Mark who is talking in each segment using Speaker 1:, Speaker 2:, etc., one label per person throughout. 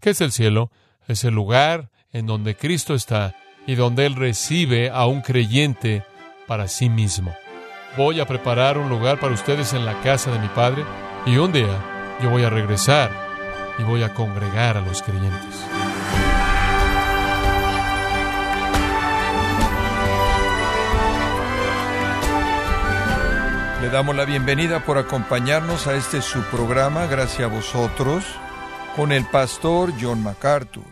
Speaker 1: ¿Qué es el cielo? Es el lugar en donde Cristo está y donde Él recibe a un creyente para sí mismo. Voy a preparar un lugar para ustedes en la casa de mi Padre y un día yo voy a regresar y voy a congregar a los creyentes.
Speaker 2: Le damos la bienvenida por acompañarnos a este su programa, gracias a vosotros, con el pastor John MacArthur.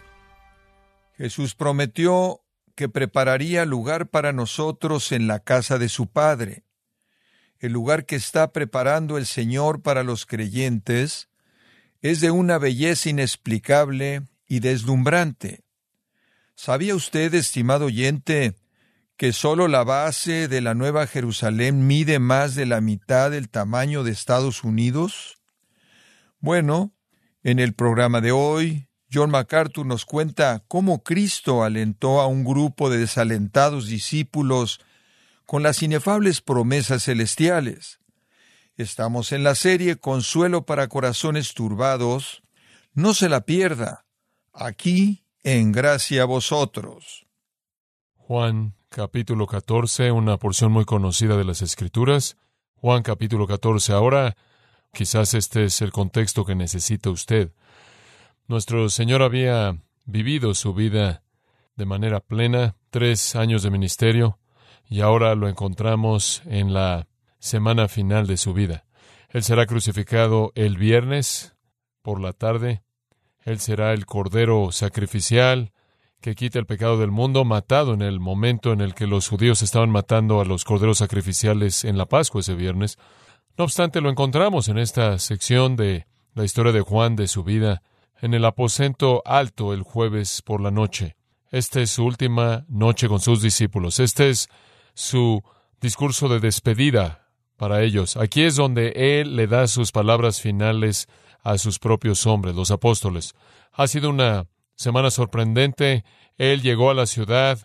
Speaker 2: Jesús prometió que prepararía lugar para nosotros en la casa de su Padre. El lugar que está preparando el Señor para los creyentes es de una belleza inexplicable y deslumbrante. ¿Sabía usted, estimado oyente, que solo la base de la Nueva Jerusalén mide más de la mitad del tamaño de Estados Unidos? Bueno, en el programa de hoy, John MacArthur nos cuenta cómo Cristo alentó a un grupo de desalentados discípulos con las inefables promesas celestiales. Estamos en la serie Consuelo para Corazones Turbados. No se la pierda. Aquí, en Gracia a Vosotros.
Speaker 1: Juan capítulo 14, una porción muy conocida de las Escrituras. Juan capítulo 14. Ahora, quizás este es el contexto que necesita usted. Nuestro Señor había vivido su vida de manera plena, tres años de ministerio, y ahora lo encontramos en la semana final de su vida. Él será crucificado el viernes por la tarde. Él será el Cordero sacrificial que quita el pecado del mundo, matado en el momento en el que los judíos estaban matando a los corderos sacrificiales en la Pascua ese viernes. No obstante, lo encontramos en esta sección de la historia de Juan de su vida, en el aposento alto el jueves por la noche. Esta es su última noche con sus discípulos. Este es su discurso de despedida para ellos. Aquí es donde Él le da sus palabras finales a sus propios hombres, los apóstoles. Ha sido una semana sorprendente. Él llegó a la ciudad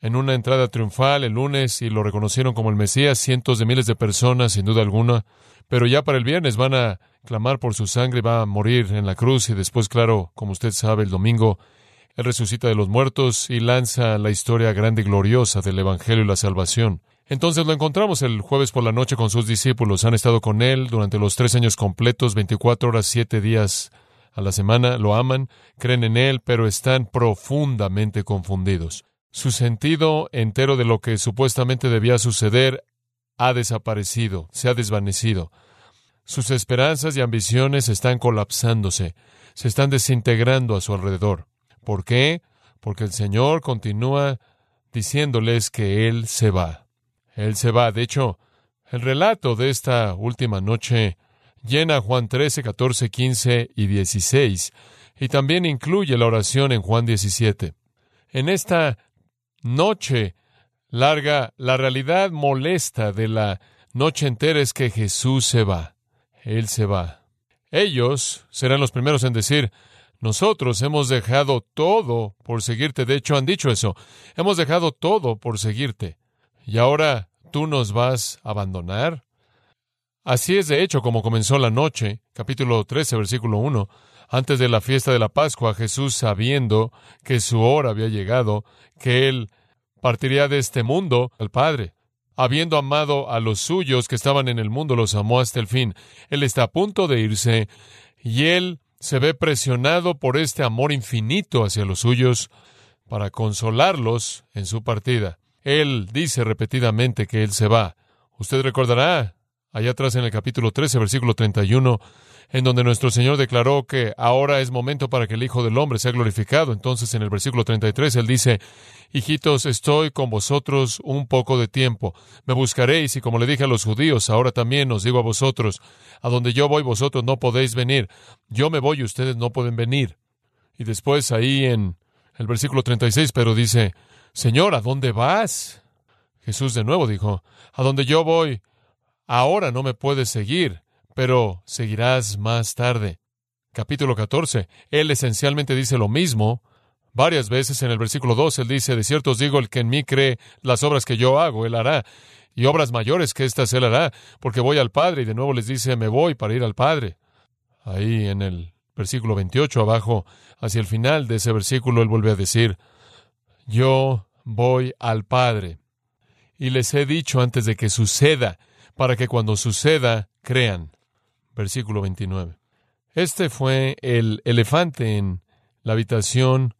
Speaker 1: en una entrada triunfal el lunes y lo reconocieron como el Mesías, cientos de miles de personas, sin duda alguna. Pero ya para el viernes van a clamar por su sangre, va a morir en la cruz y después, claro, como usted sabe, el domingo él resucita de los muertos y lanza la historia grande y gloriosa del Evangelio y la salvación. Entonces lo encontramos el jueves por la noche con sus discípulos. Han estado con él durante los tres años completos, 24 horas, siete días a la semana, lo aman, creen en Él, pero están profundamente confundidos. Su sentido entero de lo que supuestamente debía suceder ha desaparecido, se ha desvanecido. Sus esperanzas y ambiciones están colapsándose, se están desintegrando a su alrededor. ¿Por qué? Porque el Señor continúa diciéndoles que Él se va. Él se va. De hecho, el relato de esta última noche llena Juan 13, 14, 15 y 16, y también incluye la oración en Juan 17. En esta noche larga, la realidad molesta de la noche entera es que Jesús se va. Él se va. Ellos serán los primeros en decir, nosotros hemos dejado todo por seguirte. De hecho, han dicho eso. Hemos dejado todo por seguirte. ¿Y ahora tú nos vas a abandonar? Así es de hecho como comenzó la noche, capítulo 13, versículo 1. Antes de la fiesta de la Pascua, Jesús, sabiendo que su hora había llegado, que él partiría de este mundo al Padre. Habiendo amado a los suyos que estaban en el mundo, los amó hasta el fin. Él está a punto de irse y él se ve presionado por este amor infinito hacia los suyos para consolarlos en su partida. Él dice repetidamente que él se va. Usted recordará allá atrás en el capítulo 13, versículo 31, en donde nuestro Señor declaró que ahora es momento para que el Hijo del Hombre sea glorificado. Entonces en el versículo 33 Él dice, Hijitos, estoy con vosotros un poco de tiempo. Me buscaréis y como le dije a los judíos, ahora también os digo a vosotros, a donde yo voy vosotros no podéis venir. Yo me voy y ustedes no pueden venir. Y después ahí en el versículo 36, pero dice, Señor, ¿a dónde vas? Jesús de nuevo dijo, A donde yo voy, Ahora no me puedes seguir, pero seguirás más tarde. Capítulo 14. Él esencialmente dice lo mismo. Varias veces en el versículo 2 él dice, de cierto os digo, el que en mí cree las obras que yo hago, él hará, y obras mayores que éstas él hará, porque voy al Padre, y de nuevo les dice, me voy para ir al Padre. Ahí en el versículo 28 abajo, hacia el final de ese versículo, él vuelve a decir, yo voy al Padre. Y les he dicho antes de que suceda, para que cuando suceda, crean. Versículo 29. Este fue el elefante en la habitación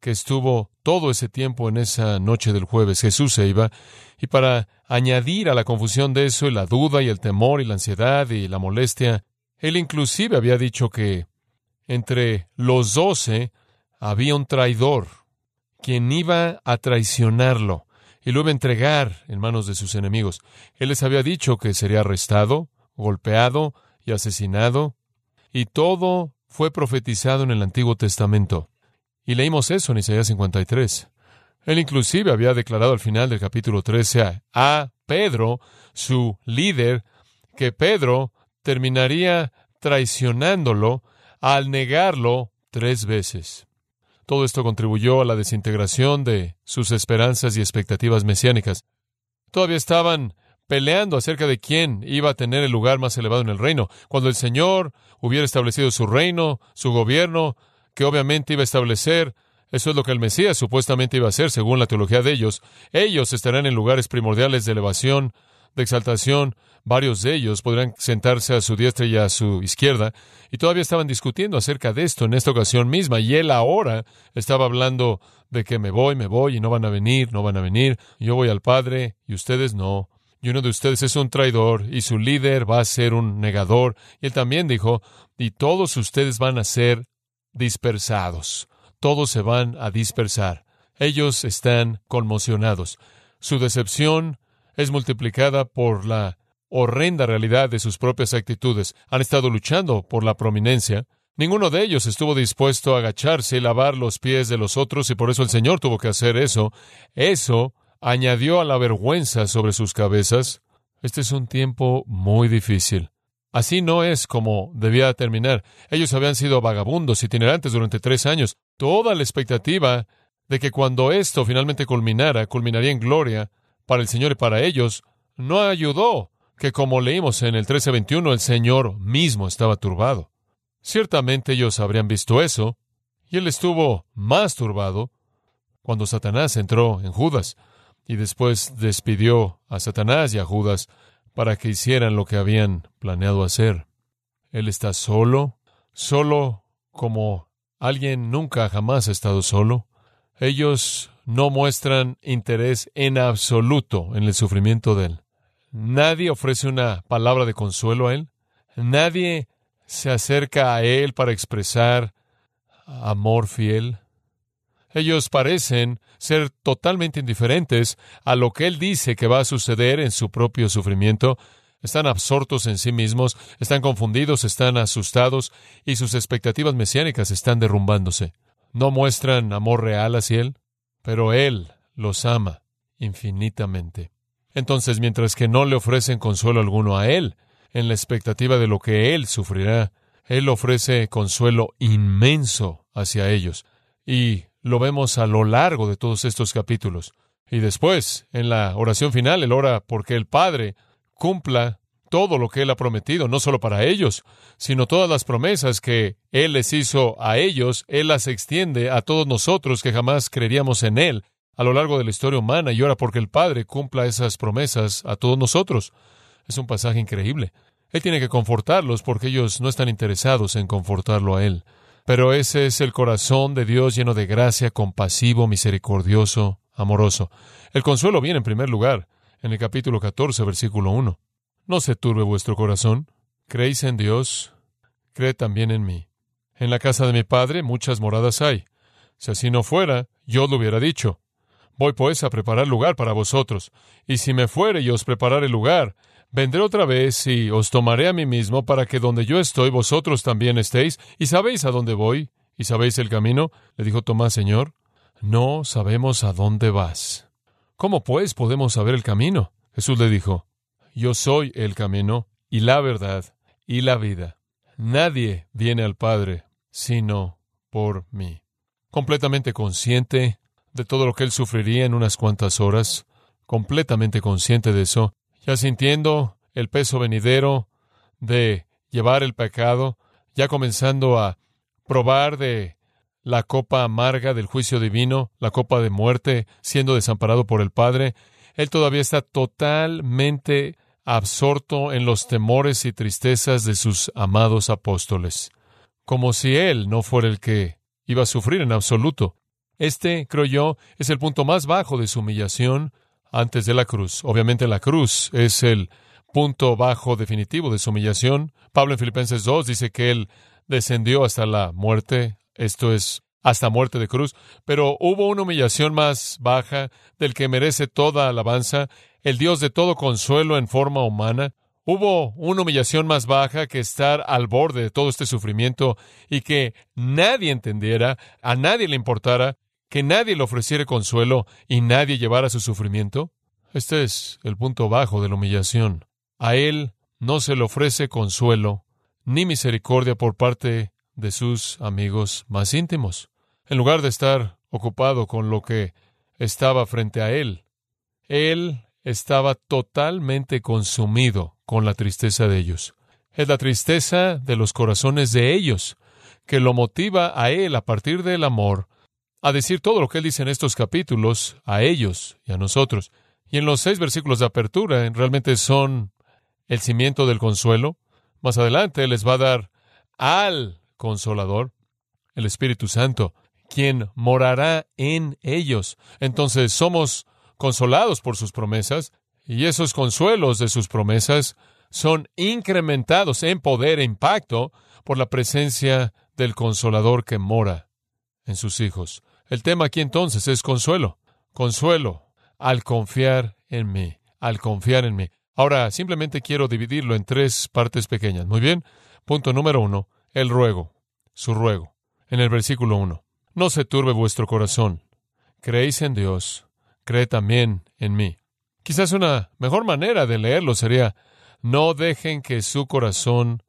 Speaker 1: que estuvo todo ese tiempo en esa noche del jueves. Jesús se iba, y para añadir a la confusión de eso, y la duda, y el temor, y la ansiedad, y la molestia, él inclusive había dicho que entre los doce había un traidor, quien iba a traicionarlo y lo iba a entregar en manos de sus enemigos. Él les había dicho que sería arrestado, golpeado y asesinado, y todo fue profetizado en el Antiguo Testamento. Y leímos eso en Isaías 53. Él inclusive había declarado al final del capítulo 13 a, Pedro, su líder, que Pedro terminaría traicionándolo al negarlo tres veces. Todo esto contribuyó a la desintegración de sus esperanzas y expectativas mesiánicas. Todavía estaban peleando acerca de quién iba a tener el lugar más elevado en el reino. Cuando el Señor hubiera establecido su reino, su gobierno, que obviamente iba a establecer, eso es lo que el Mesías supuestamente iba a hacer, según la teología de ellos, ellos estarán en lugares primordiales de elevación, de exaltación, varios de ellos podrán sentarse a su diestra y a su izquierda, y todavía estaban discutiendo acerca de esto en esta ocasión misma, y él ahora estaba hablando de que me voy, me voy, y no van a venir, no van a venir, yo voy al Padre, y ustedes no, y uno de ustedes es un traidor, y su líder va a ser un negador, y él también dijo, y todos ustedes van a ser dispersados, todos se van a dispersar. Ellos están conmocionados. Su decepción es multiplicada por la horrenda realidad de sus propias actitudes. Han estado luchando por la prominencia. Ninguno de ellos estuvo dispuesto a agacharse y lavar los pies de los otros y por eso el Señor tuvo que hacer eso. Eso añadió a la vergüenza sobre sus cabezas. Este es un tiempo muy difícil. Así no es como debía terminar. Ellos habían sido vagabundos, itinerantes durante tres años. Toda la expectativa de que cuando esto finalmente culminara, culminaría en gloria, para el Señor y para ellos, no ayudó que, como leímos en el 1321, el Señor mismo estaba turbado. Ciertamente ellos habrían visto eso, y él estuvo más turbado cuando Satanás entró en Judas y después despidió a Satanás y a Judas para que hicieran lo que habían planeado hacer. Él está solo, solo como alguien nunca jamás ha estado solo. Ellos no muestran interés en absoluto en el sufrimiento de él. Nadie ofrece una palabra de consuelo a él. Nadie se acerca a él para expresar amor fiel. Ellos parecen ser totalmente indiferentes a lo que él dice que va a suceder en su propio sufrimiento. Están absortos en sí mismos, están confundidos, están asustados y sus expectativas mesiánicas están derrumbándose. No muestran amor real hacia él pero Él los ama infinitamente. Entonces, mientras que no le ofrecen consuelo alguno a Él, en la expectativa de lo que Él sufrirá, Él ofrece consuelo inmenso hacia ellos. Y lo vemos a lo largo de todos estos capítulos. Y después, en la oración final, Él ora porque el Padre cumpla todo lo que Él ha prometido, no solo para ellos, sino todas las promesas que Él les hizo a ellos, Él las extiende a todos nosotros que jamás creeríamos en Él a lo largo de la historia humana y ora porque el Padre cumpla esas promesas a todos nosotros. Es un pasaje increíble. Él tiene que confortarlos porque ellos no están interesados en confortarlo a Él. Pero ese es el corazón de Dios lleno de gracia, compasivo, misericordioso, amoroso. El consuelo viene en primer lugar en el capítulo 14, versículo 1. No se turbe vuestro corazón. Creéis en Dios, creed también en mí. En la casa de mi Padre muchas moradas hay. Si así no fuera, yo lo hubiera dicho. Voy pues a preparar lugar para vosotros. Y si me fuere y os preparare lugar, vendré otra vez y os tomaré a mí mismo para que donde yo estoy vosotros también estéis. Y sabéis a dónde voy. Y sabéis el camino. Le dijo Tomás, Señor, no sabemos a dónde vas. ¿Cómo pues podemos saber el camino? Jesús le dijo, yo soy el camino y la verdad y la vida. Nadie viene al Padre sino por mí. Completamente consciente de todo lo que él sufriría en unas cuantas horas, completamente consciente de eso, ya sintiendo el peso venidero de llevar el pecado, ya comenzando a probar de la copa amarga del juicio divino, la copa de muerte, siendo desamparado por el Padre, él todavía está totalmente absorto en los temores y tristezas de sus amados apóstoles, como si él no fuera el que iba a sufrir en absoluto. Este, creo yo, es el punto más bajo de su humillación antes de la cruz. Obviamente la cruz es el punto bajo definitivo de su humillación. Pablo en Filipenses 2 dice que él descendió hasta la muerte, esto es, hasta muerte de cruz, pero hubo una humillación más baja del que merece toda alabanza, el Dios de todo consuelo en forma humana. Hubo una humillación más baja que estar al borde de todo este sufrimiento y que nadie entendiera, a nadie le importara, que nadie le ofreciera consuelo y nadie llevara su sufrimiento? Este es el punto bajo de la humillación. A él no se le ofrece consuelo ni misericordia por parte de sus amigos más íntimos. En lugar de estar ocupado con lo que estaba frente a él, él estaba totalmente consumido con la tristeza de ellos. Es la tristeza de los corazones de ellos que lo motiva a él a partir del amor a decir todo lo que él dice en estos capítulos a ellos y a nosotros. Y en los seis versículos de apertura realmente son el cimiento del consuelo. Más adelante les va a dar al consolador, el Espíritu Santo, quien morará en ellos. Entonces somos consolados por sus promesas y esos consuelos de sus promesas son incrementados en poder e impacto por la presencia del consolador que mora en sus hijos. El tema aquí entonces es consuelo. Consuelo al confiar en mí, al confiar en mí. Ahora, simplemente quiero dividirlo en tres partes pequeñas. Muy bien. Punto número uno, el ruego, su ruego. En el versículo uno, no se turbe vuestro corazón. Creéis en Dios, cree también en mí. Quizás una mejor manera de leerlo sería, no dejen que su corazón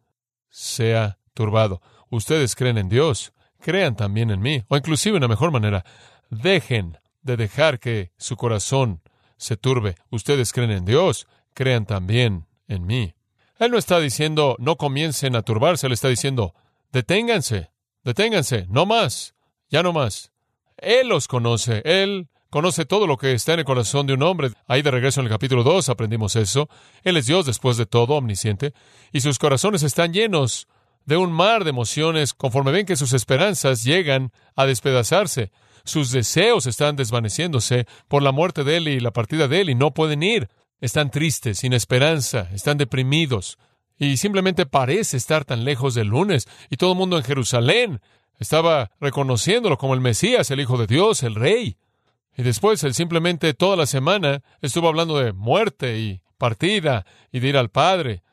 Speaker 1: sea turbado. Ustedes creen en Dios, crean también en mí. O inclusive una mejor manera, dejen de dejar que su corazón se turbe. Ustedes creen en Dios, crean también en mí. Él no está diciendo no comiencen a turbarse, él está diciendo deténganse, deténganse, no más, ya no más. Él los conoce, él conoce todo lo que está en el corazón de un hombre. Ahí de regreso en el capítulo 2 aprendimos eso. Él es Dios después de todo, omnisciente, y sus corazones están llenos de un mar de emociones conforme ven que sus esperanzas llegan a despedazarse. Sus deseos están desvaneciéndose por la muerte de él y la partida de él y no pueden ir. Están tristes, sin esperanza, están deprimidos y simplemente parece estar tan lejos del lunes y todo el mundo en Jerusalén estaba reconociéndolo como el Mesías, el Hijo de Dios, el Rey. Y después él simplemente toda la semana estuvo hablando de muerte y partida y de ir al Padre.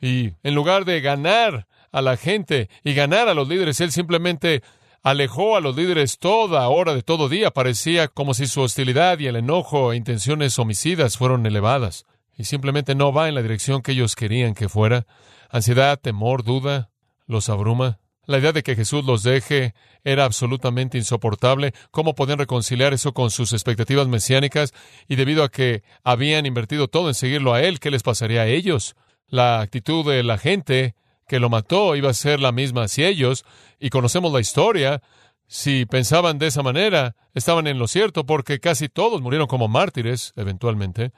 Speaker 1: Y en lugar de ganar a la gente y ganar a los líderes. Él simplemente alejó a los líderes toda hora de todo día. Parecía como si su hostilidad y el enojo e intenciones homicidas fueron elevadas. Y simplemente no va en la dirección que ellos querían que fuera. Ansiedad, temor, duda, los abruma. La idea de que Jesús los deje era absolutamente insoportable. ¿Cómo podían reconciliar eso con sus expectativas mesiánicas? Y debido a que habían invertido todo en seguirlo a Él, ¿qué les pasaría a ellos? La actitud de la gente que lo mató iba a ser la misma si ellos, y conocemos la historia, si pensaban de esa manera, estaban en lo cierto porque casi todos murieron como mártires, eventualmente.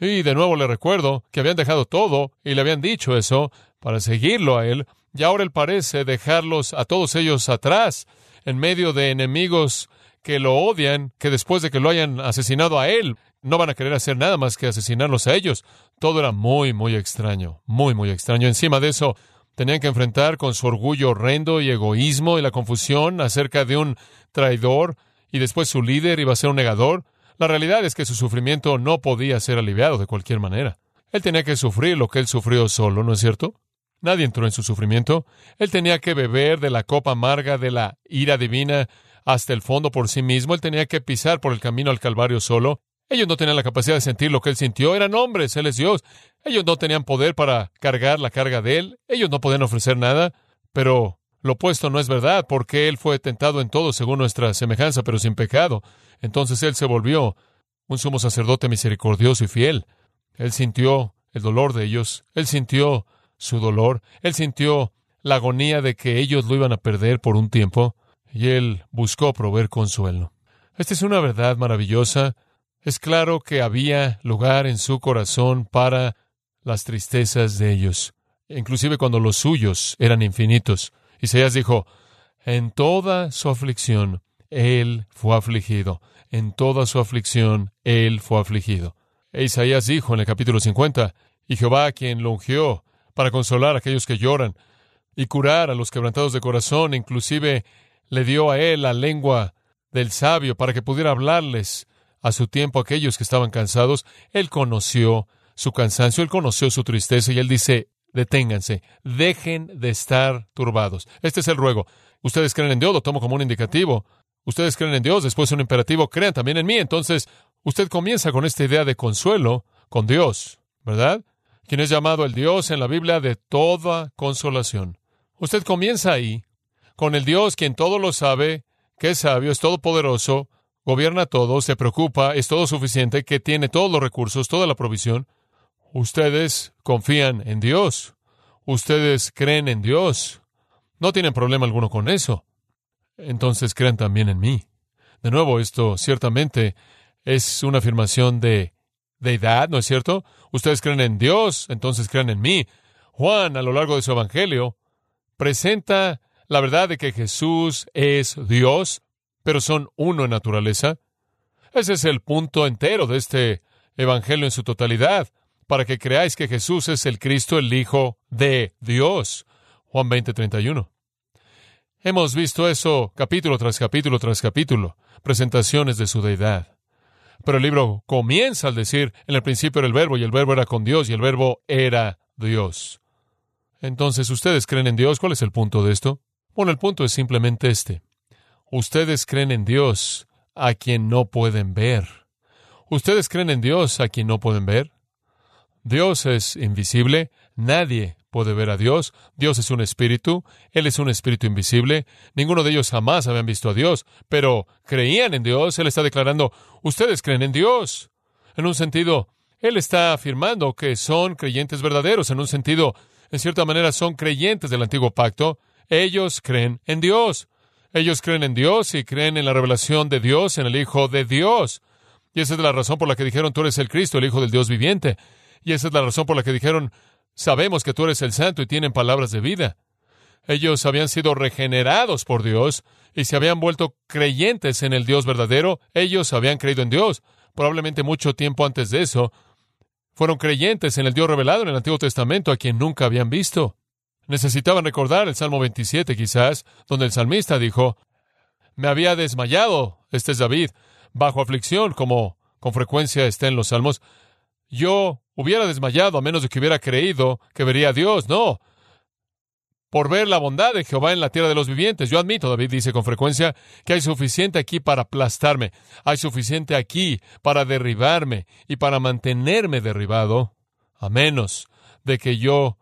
Speaker 1: Y de nuevo le recuerdo que habían dejado todo y le habían dicho eso para seguirlo a él, y ahora él parece dejarlos a todos ellos atrás, en medio de enemigos que lo odian, que después de que lo hayan asesinado a él, no van a querer hacer nada más que asesinarlos a ellos. Todo era muy, muy extraño, muy, muy extraño. Encima de eso, tenían que enfrentar con su orgullo horrendo y egoísmo y la confusión acerca de un traidor y después su líder iba a ser un negador. La realidad es que su sufrimiento no podía ser aliviado de cualquier manera. Él tenía que sufrir lo que él sufrió solo, ¿no es cierto? Nadie entró en su sufrimiento. Él tenía que beber de la copa amarga de la ira divina hasta el fondo por sí mismo. Él tenía que pisar por el camino al Calvario solo. Ellos no tenían la capacidad de sentir lo que él sintió. Eran hombres, él es Dios. Ellos no tenían poder para cargar la carga de él. Ellos no podían ofrecer nada. Pero lo opuesto no es verdad, porque él fue tentado en todo según nuestra semejanza, pero sin pecado. Entonces él se volvió un sumo sacerdote misericordioso y fiel. Él sintió el dolor de ellos. Él sintió su dolor. Él sintió la agonía de que ellos lo iban a perder por un tiempo, y él buscó proveer consuelo. Esta es una verdad maravillosa. Es claro que había lugar en su corazón para las tristezas de ellos, inclusive cuando los suyos eran infinitos. Isaías dijo, en toda su aflicción, él fue afligido. En toda su aflicción, él fue afligido. E Isaías dijo en el capítulo 50, y Jehová quien lo ungió para consolar a aquellos que lloran y curar a los quebrantados de corazón, inclusive le dio a él la lengua del sabio para que pudiera hablarles a su tiempo aquellos que estaban cansados. Él conoció su cansancio, él conoció su tristeza y él dice, deténganse, dejen de estar turbados. Este es el ruego. Ustedes creen en Dios, lo tomo como un indicativo. Ustedes creen en Dios, después un imperativo, crean también en mí. Entonces, usted comienza con esta idea de consuelo con Dios, ¿verdad? Quien es llamado el Dios en la Biblia de toda consolación. Usted comienza ahí, con el Dios quien todo lo sabe, que es sabio, es todopoderoso, gobierna todo, se preocupa, es todo suficiente, que tiene todos los recursos, toda la provisión. Ustedes confían en Dios. Ustedes creen en Dios. No tienen problema alguno con eso. Entonces crean también en mí. De nuevo, esto ciertamente es una afirmación de deidad, ¿no es cierto? Ustedes creen en Dios, entonces crean en mí. Juan, a lo largo de su evangelio, presenta la verdad de que Jesús es Dios, pero son uno en naturaleza. Ese es el punto entero de este Evangelio en su totalidad, para que creáis que Jesús es el Cristo, el Hijo de Dios. Juan 20, 31. Hemos visto eso capítulo tras capítulo tras capítulo, presentaciones de su deidad. Pero el libro comienza al decir, en el principio era el verbo, y el verbo era con Dios, y el verbo era Dios. Entonces, ¿ustedes creen en Dios? ¿Cuál es el punto de esto? Bueno, el punto es simplemente este. Ustedes creen en Dios a quien no pueden ver. ¿Ustedes creen en Dios a quien no pueden ver? Dios es invisible, nadie puede ver a Dios, Dios es un espíritu, Él es un espíritu invisible, ninguno de ellos jamás habían visto a Dios, pero creían en Dios, Él está declarando, ustedes creen en Dios. En un sentido, Él está afirmando que son creyentes verdaderos, en un sentido, en cierta manera son creyentes del antiguo pacto, ellos creen en Dios. Ellos creen en Dios y creen en la revelación de Dios, en el Hijo de Dios. Y esa es la razón por la que dijeron, tú eres el Cristo, el Hijo del Dios viviente. Y esa es la razón por la que dijeron, sabemos que tú eres el Santo y tienen palabras de vida. Ellos habían sido regenerados por Dios y se habían vuelto creyentes en el Dios verdadero. Ellos habían creído en Dios. Probablemente mucho tiempo antes de eso, fueron creyentes en el Dios revelado en el Antiguo Testamento a quien nunca habían visto. Necesitaban recordar el Salmo 27 quizás, donde el salmista dijo, me había desmayado, este es David, bajo aflicción, como con frecuencia está en los salmos. Yo hubiera desmayado a menos de que hubiera creído que vería a Dios. No, por ver la bondad de Jehová en la tierra de los vivientes. Yo admito, David dice con frecuencia, que hay suficiente aquí para aplastarme, hay suficiente aquí para derribarme y para mantenerme derribado, a menos de que yo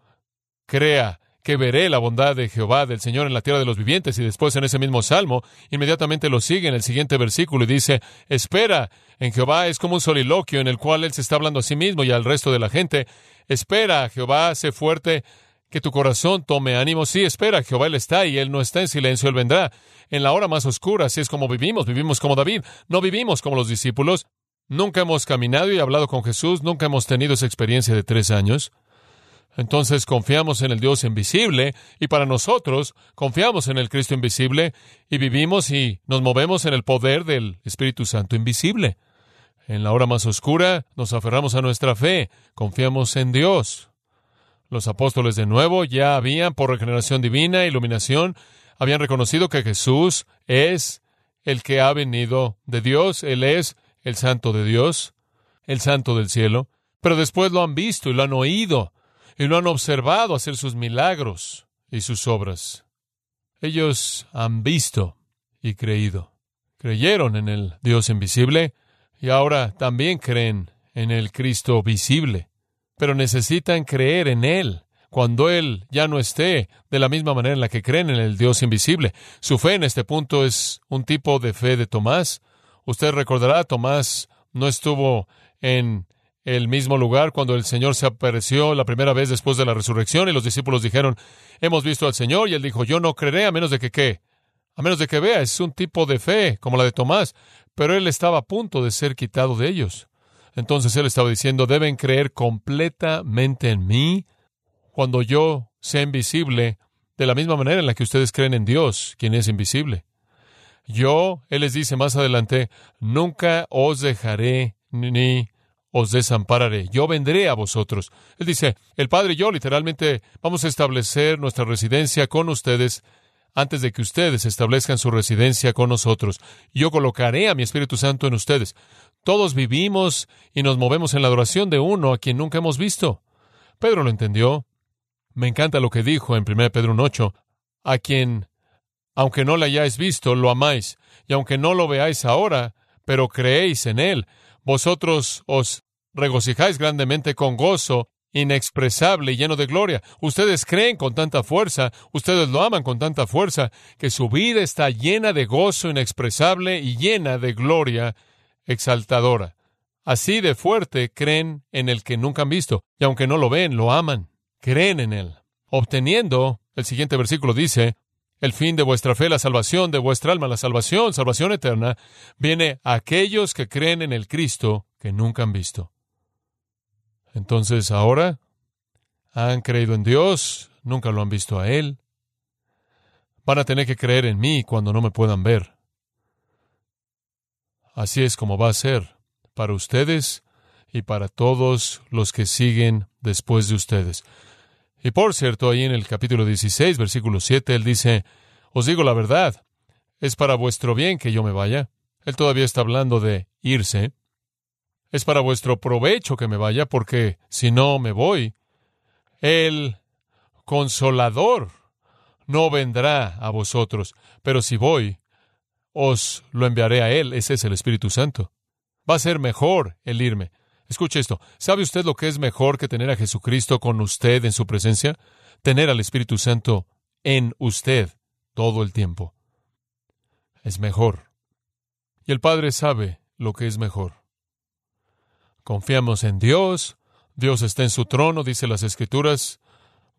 Speaker 1: crea que veré la bondad de Jehová del Señor en la tierra de los vivientes. Y después en ese mismo salmo, inmediatamente lo sigue en el siguiente versículo y dice, espera en Jehová es como un soliloquio en el cual él se está hablando a sí mismo y al resto de la gente. Espera, Jehová, sé fuerte, que tu corazón tome ánimo. Sí, espera, Jehová Él está y Él no está en silencio, Él vendrá. En la hora más oscura, así es como vivimos, vivimos como David, no vivimos como los discípulos. Nunca hemos caminado y hablado con Jesús, nunca hemos tenido esa experiencia de tres años. Entonces confiamos en el Dios invisible y para nosotros confiamos en el Cristo invisible y vivimos y nos movemos en el poder del Espíritu Santo invisible. En la hora más oscura nos aferramos a nuestra fe, confiamos en Dios. Los apóstoles de nuevo ya habían, por regeneración divina, iluminación, habían reconocido que Jesús es el que ha venido de Dios, Él es el santo de Dios, el santo del cielo, pero después lo han visto y lo han oído y lo han observado hacer sus milagros y sus obras. Ellos han visto y creído. Creyeron en el Dios invisible y ahora también creen en el Cristo visible pero necesitan creer en Él cuando Él ya no esté de la misma manera en la que creen en el Dios invisible. Su fe en este punto es un tipo de fe de Tomás. Usted recordará, Tomás no estuvo en el mismo lugar cuando el Señor se apareció la primera vez después de la resurrección y los discípulos dijeron, hemos visto al Señor y él dijo, yo no creeré a menos de que qué, a menos de que vea, es un tipo de fe como la de Tomás, pero él estaba a punto de ser quitado de ellos. Entonces él estaba diciendo, deben creer completamente en mí cuando yo sea invisible, de la misma manera en la que ustedes creen en Dios, quien es invisible. Yo, él les dice más adelante, nunca os dejaré ni os desampararé. Yo vendré a vosotros. Él dice, el Padre y yo literalmente vamos a establecer nuestra residencia con ustedes antes de que ustedes establezcan su residencia con nosotros. Yo colocaré a mi Espíritu Santo en ustedes. Todos vivimos y nos movemos en la adoración de uno a quien nunca hemos visto. Pedro lo entendió. Me encanta lo que dijo en 1 Pedro 1.8, a quien, aunque no le hayáis visto, lo amáis, y aunque no lo veáis ahora, pero creéis en él, vosotros os regocijáis grandemente con gozo inexpresable y lleno de gloria. Ustedes creen con tanta fuerza, ustedes lo aman con tanta fuerza, que su vida está llena de gozo inexpresable y llena de gloria exaltadora. Así de fuerte creen en el que nunca han visto, y aunque no lo ven, lo aman, creen en él, obteniendo, el siguiente versículo dice, el fin de vuestra fe, la salvación de vuestra alma, la salvación, salvación eterna, viene a aquellos que creen en el Cristo que nunca han visto. Entonces ahora han creído en Dios, nunca lo han visto a Él. Van a tener que creer en mí cuando no me puedan ver. Así es como va a ser para ustedes y para todos los que siguen después de ustedes. Y por cierto, ahí en el capítulo 16, versículo 7, él dice, os digo la verdad, es para vuestro bien que yo me vaya. Él todavía está hablando de irse. Es para vuestro provecho que me vaya, porque si no me voy, el consolador no vendrá a vosotros, pero si voy, os lo enviaré a él. Ese es el Espíritu Santo. Va a ser mejor el irme. Escuche esto. ¿Sabe usted lo que es mejor que tener a Jesucristo con usted en su presencia? Tener al Espíritu Santo en usted todo el tiempo. Es mejor. Y el Padre sabe lo que es mejor. Confiamos en Dios. Dios está en su trono, dice las Escrituras,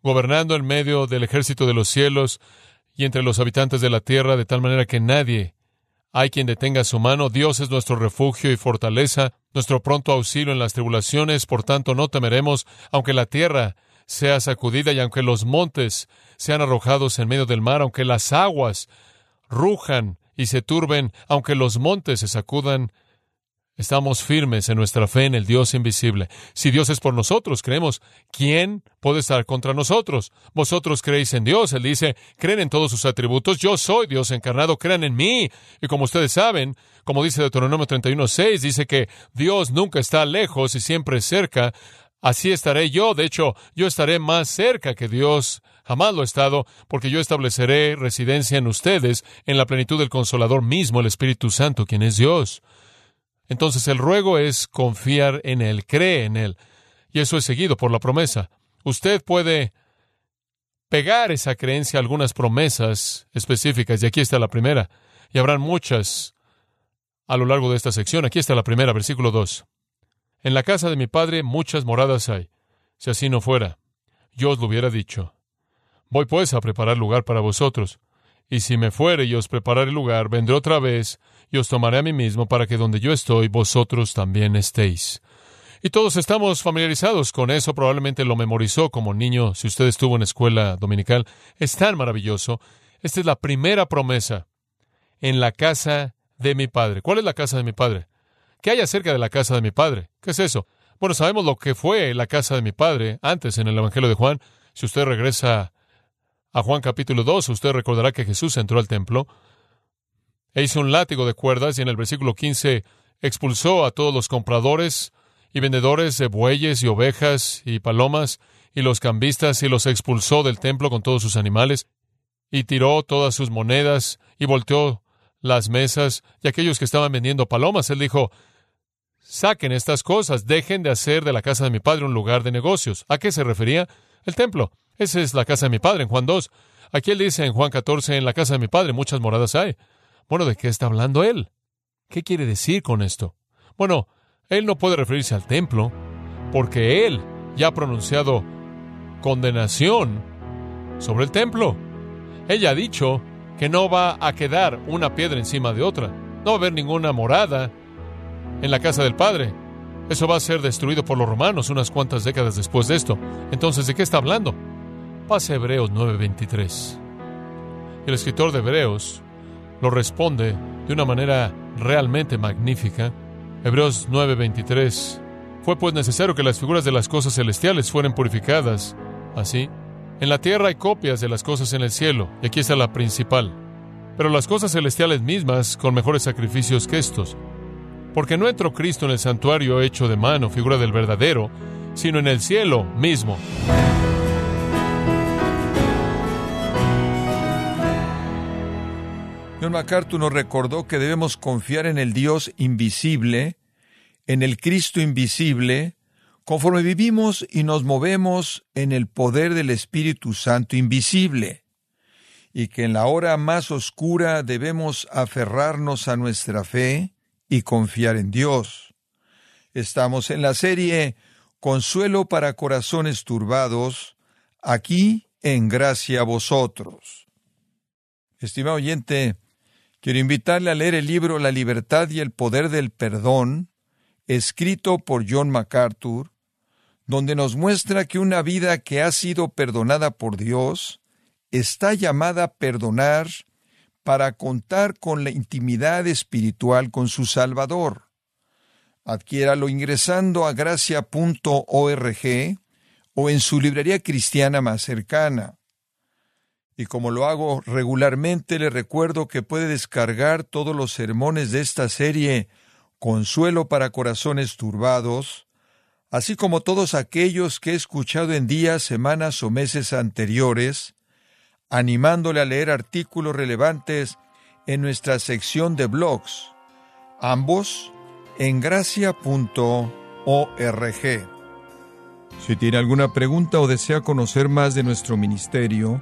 Speaker 1: gobernando en medio del ejército de los cielos y entre los habitantes de la tierra, de tal manera que nadie hay quien detenga su mano. Dios es nuestro refugio y fortaleza, nuestro pronto auxilio en las tribulaciones. Por tanto, no temeremos, aunque la tierra sea sacudida y aunque los montes sean arrojados en medio del mar, aunque las aguas rujan y se turben, aunque los montes se sacudan Estamos firmes en nuestra fe en el Dios invisible. Si Dios es por nosotros, creemos, ¿quién puede estar contra nosotros? Vosotros creéis en Dios. Él dice, creen en todos sus atributos. Yo soy Dios encarnado, crean en mí. Y como ustedes saben, como dice Deuteronomio 31.6, dice que Dios nunca está lejos y siempre cerca. Así estaré yo. De hecho, yo estaré más cerca que Dios. Jamás lo he estado, porque yo estableceré residencia en ustedes en la plenitud del Consolador mismo, el Espíritu Santo, quien es Dios. Entonces el ruego es confiar en Él, cree en Él. Y eso es seguido por la promesa. Usted puede pegar esa creencia a algunas promesas específicas, y aquí está la primera. Y habrán muchas a lo largo de esta sección. Aquí está la primera, versículo 2. En la casa de mi padre muchas moradas hay. Si así no fuera, yo os lo hubiera dicho. Voy pues a preparar lugar para vosotros. Y si me fuere y os prepararé lugar, vendré otra vez y os tomaré a mí mismo para que donde yo estoy, vosotros también estéis. Y todos estamos familiarizados con eso, probablemente lo memorizó como niño, si usted estuvo en escuela dominical. Es tan maravilloso. Esta es la primera promesa en la casa de mi padre. ¿Cuál es la casa de mi padre? ¿Qué hay acerca de la casa de mi padre? ¿Qué es eso? Bueno, sabemos lo que fue la casa de mi padre antes en el Evangelio de Juan. Si usted regresa a Juan capítulo 2, usted recordará que Jesús entró al templo e hizo un látigo de cuerdas y en el versículo 15 expulsó a todos los compradores y vendedores de bueyes y ovejas y palomas y los cambistas y los expulsó del templo con todos sus animales y tiró todas sus monedas y volteó las mesas y aquellos que estaban vendiendo palomas. Él dijo, saquen estas cosas, dejen de hacer de la casa de mi padre un lugar de negocios. ¿A qué se refería? El templo. Esa es la casa de mi padre en Juan 2. Aquí él dice en Juan 14, en la casa de mi padre muchas moradas hay. Bueno, ¿de qué está hablando él? ¿Qué quiere decir con esto? Bueno, él no puede referirse al templo. porque Él ya ha pronunciado condenación sobre el templo. Ella ha dicho que no va a quedar una piedra encima de otra. No va a haber ninguna morada en la casa del Padre. Eso va a ser destruido por los romanos unas cuantas décadas después de esto. Entonces, ¿de qué está hablando? Pase Hebreos 9:23. El escritor de Hebreos lo responde de una manera realmente magnífica. Hebreos 9:23. Fue pues necesario que las figuras de las cosas celestiales fueran purificadas. Así, en la tierra hay copias de las cosas en el cielo, y aquí está la principal. Pero las cosas celestiales mismas con mejores sacrificios que estos. Porque no entró Cristo en el santuario hecho de mano, figura del verdadero, sino en el cielo mismo.
Speaker 2: John MacArthur nos recordó que debemos confiar en el Dios invisible, en el Cristo invisible, conforme vivimos y nos movemos en el poder del Espíritu Santo invisible, y que en la hora más oscura debemos aferrarnos a nuestra fe y confiar en Dios. Estamos en la serie Consuelo para Corazones Turbados, aquí en Gracia a Vosotros. Estimado oyente, quiero invitarle a leer el libro La libertad y el poder del perdón, escrito por John MacArthur, donde nos muestra que una vida que ha sido perdonada por Dios está llamada a perdonar para contar con la intimidad espiritual con su Salvador. Adquiéralo ingresando a gracia.org o en su librería cristiana más cercana. Y como lo hago regularmente, le recuerdo que puede descargar todos los sermones de esta serie Consuelo para Corazones Turbados, así como todos aquellos que he escuchado en días, semanas o meses anteriores, animándole a leer artículos relevantes en nuestra sección de blogs, ambos en gracia.org. Si tiene alguna pregunta o desea conocer más de nuestro ministerio,